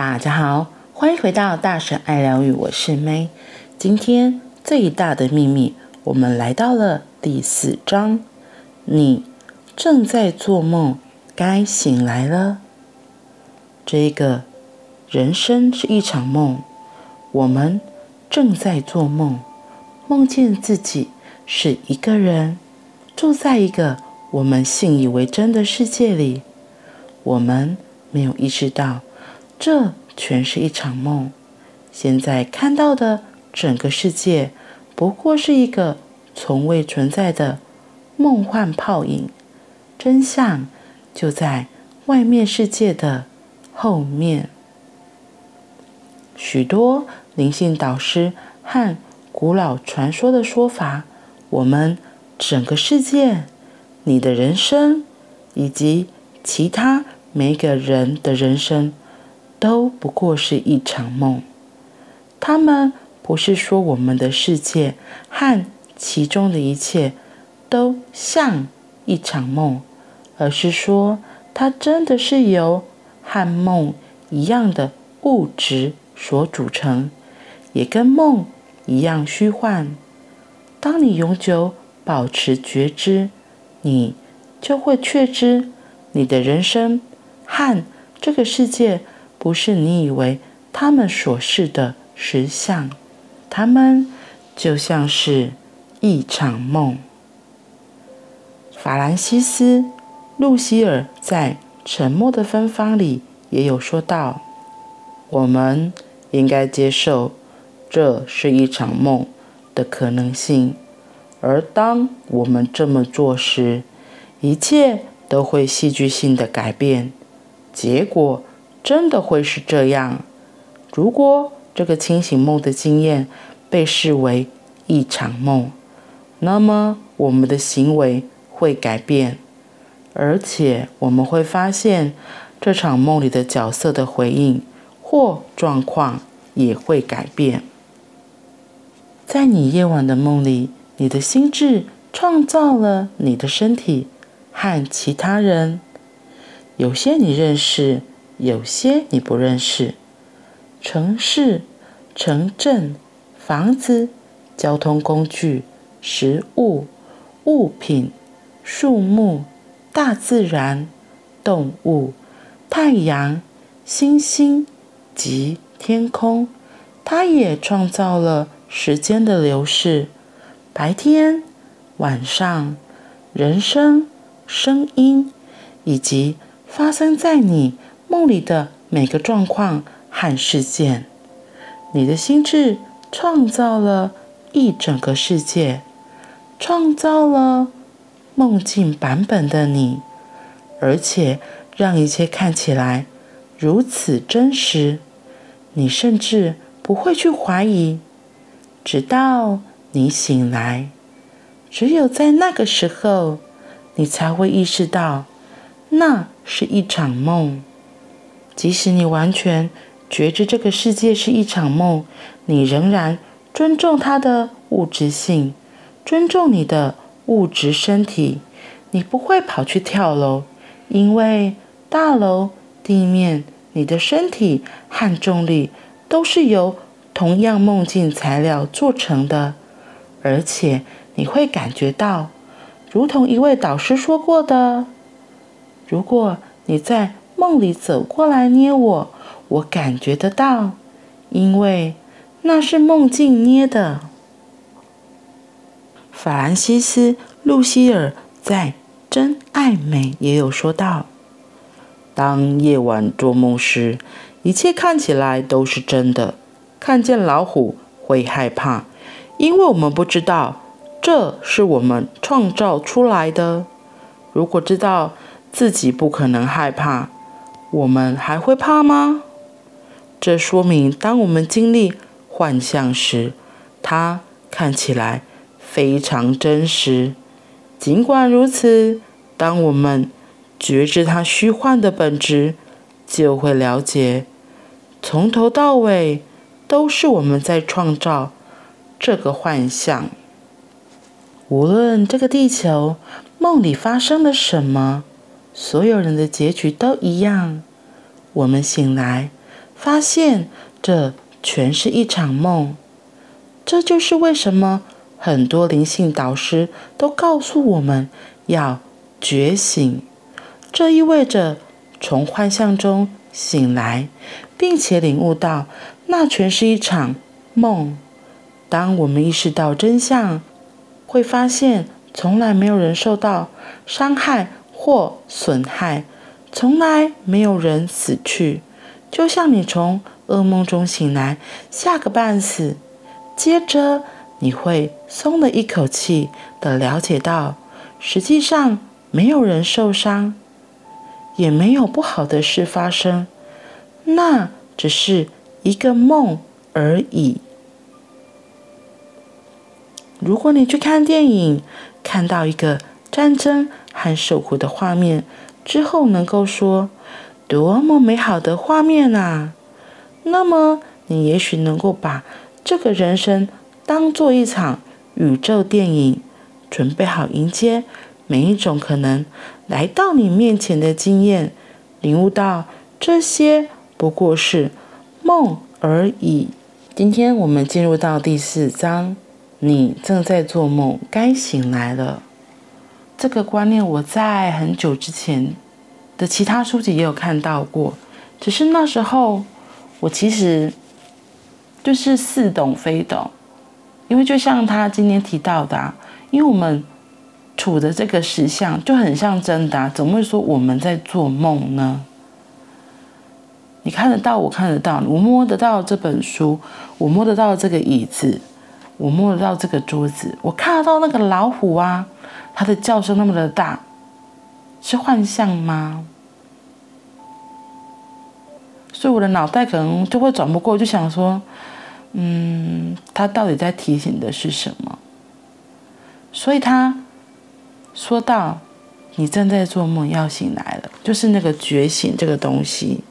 大家好，欢迎回到大神爱疗愈，我是 May。今天最大的秘密，我们来到了第四章。你正在做梦，该醒来了。这个人生是一场梦，我们正在做梦，梦见自己是一个人，住在一个我们信以为真的世界里。我们没有意识到。这全是一场梦。现在看到的整个世界，不过是一个从未存在的梦幻泡影。真相就在外面世界的后面。许多灵性导师和古老传说的说法，我们整个世界、你的人生，以及其他每个人的人生。都不过是一场梦。他们不是说我们的世界和其中的一切都像一场梦，而是说它真的是由和梦一样的物质所组成，也跟梦一样虚幻。当你永久保持觉知，你就会确知你的人生和这个世界。不是你以为他们所示的实相，他们就像是一场梦。法兰西斯·露西尔在《沉默的芬芳》里也有说到：“我们应该接受这是一场梦的可能性，而当我们这么做时，一切都会戏剧性的改变，结果。”真的会是这样？如果这个清醒梦的经验被视为一场梦，那么我们的行为会改变，而且我们会发现这场梦里的角色的回应或状况也会改变。在你夜晚的梦里，你的心智创造了你的身体和其他人，有些你认识。有些你不认识，城市、城镇、房子、交通工具、食物、物品、树木、大自然、动物、太阳、星星及天空。它也创造了时间的流逝，白天、晚上、人声、声音，以及发生在你。梦里的每个状况和事件，你的心智创造了一整个世界，创造了梦境版本的你，而且让一切看起来如此真实，你甚至不会去怀疑，直到你醒来。只有在那个时候，你才会意识到，那是一场梦。即使你完全觉知这个世界是一场梦，你仍然尊重它的物质性，尊重你的物质身体。你不会跑去跳楼，因为大楼、地面、你的身体和重力都是由同样梦境材料做成的。而且你会感觉到，如同一位导师说过的，如果你在。梦里走过来捏我，我感觉得到，因为那是梦境捏的。法兰西斯·露西尔在《真爱美》也有说到：当夜晚做梦时，一切看起来都是真的。看见老虎会害怕，因为我们不知道这是我们创造出来的。如果知道自己不可能害怕，我们还会怕吗？这说明，当我们经历幻象时，它看起来非常真实。尽管如此，当我们觉知它虚幻的本质，就会了解，从头到尾都是我们在创造这个幻象。无论这个地球梦里发生了什么。所有人的结局都一样。我们醒来，发现这全是一场梦。这就是为什么很多灵性导师都告诉我们要觉醒。这意味着从幻象中醒来，并且领悟到那全是一场梦。当我们意识到真相，会发现从来没有人受到伤害或损害，从来没有人死去。就像你从噩梦中醒来，吓个半死，接着你会松了一口气的了解到，实际上没有人受伤，也没有不好的事发生，那只是一个梦而已。如果你去看电影，看到一个战争和受苦的画面之后，能够说多么美好的画面啊，那么你也许能够把这个人生当做一场宇宙电影，准备好迎接每一种可能来到你面前的经验，领悟到这些不过是梦而已。今天我们进入到第四章。你正在做梦，该醒来了。这个观念我在很久之前的其他书籍也有看到过，只是那时候我其实就是似懂非懂，因为就像他今天提到的，因为我们处的这个实相就很像真的啊，怎么会说我们在做梦呢？你看得到，我看得到，我摸得到这本书，我摸得到这个椅子。我摸得到这个桌子，我看得到那个老虎啊，它的叫声那么的大，是幻象吗？所以我的脑袋可能就会转不过，就想说，嗯，他到底在提醒的是什么？所以他说到，你正在做梦，要醒来了，就是那个觉醒这个东西，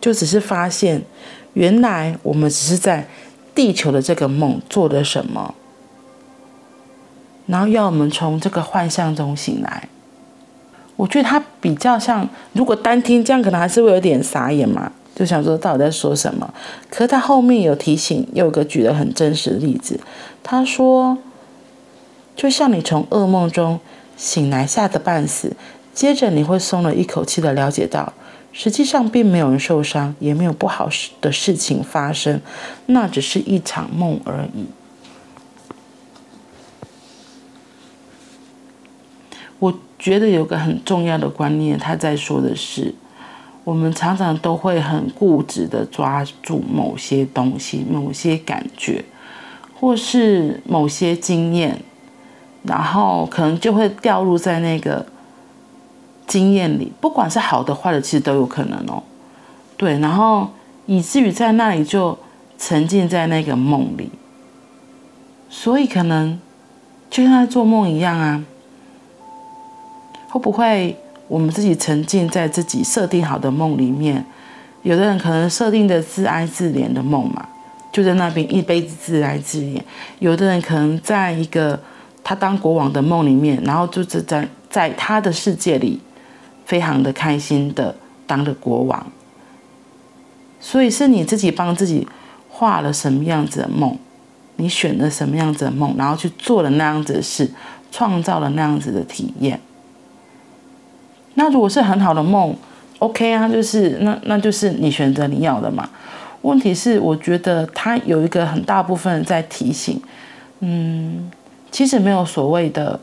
就只是发现，原来我们只是在。地球的这个梦做了什么？然后要我们从这个幻象中醒来。我觉得他比较像，如果单听这样，可能还是会有点傻眼嘛，就想说到底在说什么。可是他后面有提醒，又有个举了很真实的例子。他说，就像你从噩梦中醒来，吓得半死，接着你会松了一口气的了解到。实际上并没有人受伤，也没有不好的事情发生，那只是一场梦而已。我觉得有个很重要的观念，他在说的是，我们常常都会很固执的抓住某些东西、某些感觉，或是某些经验，然后可能就会掉入在那个。经验里，不管是好的坏的，其实都有可能哦。对，然后以至于在那里就沉浸在那个梦里，所以可能就像在做梦一样啊。会不会我们自己沉浸在自己设定好的梦里面？有的人可能设定的自哀自怜的梦嘛，就在那边一辈子自哀自怜；有的人可能在一个他当国王的梦里面，然后就是在在他的世界里。非常的开心的当了国王，所以是你自己帮自己画了什么样子的梦，你选了什么样子的梦，然后去做了那样子的事，创造了那样子的体验。那如果是很好的梦，OK 啊，就是那那就是你选择你要的嘛。问题是，我觉得它有一个很大部分在提醒，嗯，其实没有所谓的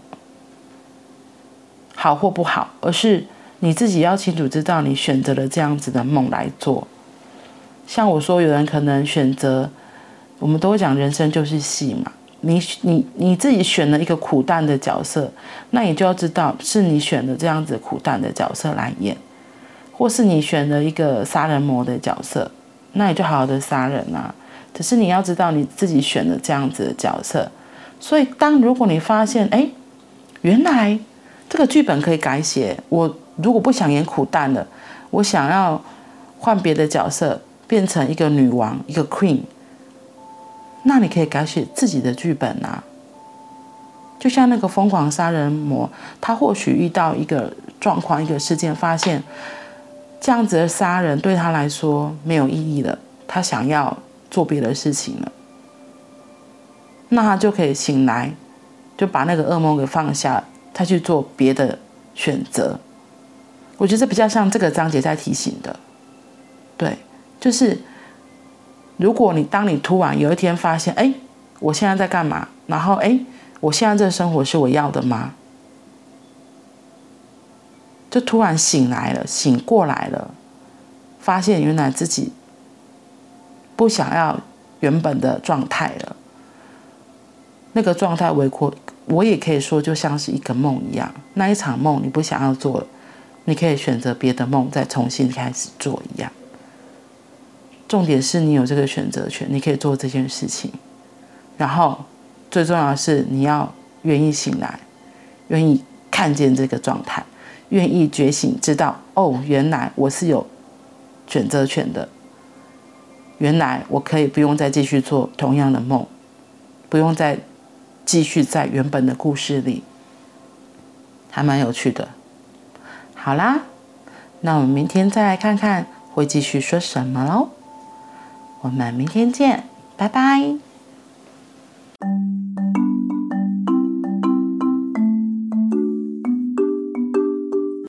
好或不好，而是。你自己要清楚知道，你选择了这样子的梦来做。像我说，有人可能选择，我们都会讲人生就是戏嘛。你你你自己选了一个苦旦的角色，那你就要知道是你选了这样子苦旦的角色来演，或是你选了一个杀人魔的角色，那你就好好的杀人啊。只是你要知道你自己选了这样子的角色，所以当如果你发现，哎，原来这个剧本可以改写，我。如果不想演苦旦了，我想要换别的角色，变成一个女王，一个 queen，那你可以改写自己的剧本啊。就像那个疯狂杀人魔，他或许遇到一个状况、一个事件，发现这样子的杀人对他来说没有意义了，他想要做别的事情了，那他就可以醒来，就把那个噩梦给放下，他去做别的选择。我觉得比较像这个章节在提醒的，对，就是如果你当你突然有一天发现，哎，我现在在干嘛？然后，哎，我现在这个生活是我要的吗？就突然醒来了，醒过来了，发现原来自己不想要原本的状态了。那个状态，我我也可以说，就像是一个梦一样。那一场梦你不想要做了，你可以选择别的梦，再重新开始做一样。重点是你有这个选择权，你可以做这件事情。然后最重要的是，你要愿意醒来，愿意看见这个状态。愿意觉醒，知道哦，原来我是有选择权的。原来我可以不用再继续做同样的梦，不用再继续在原本的故事里，还蛮有趣的。好啦，那我们明天再来看看会继续说什么喽。我们明天见，拜拜。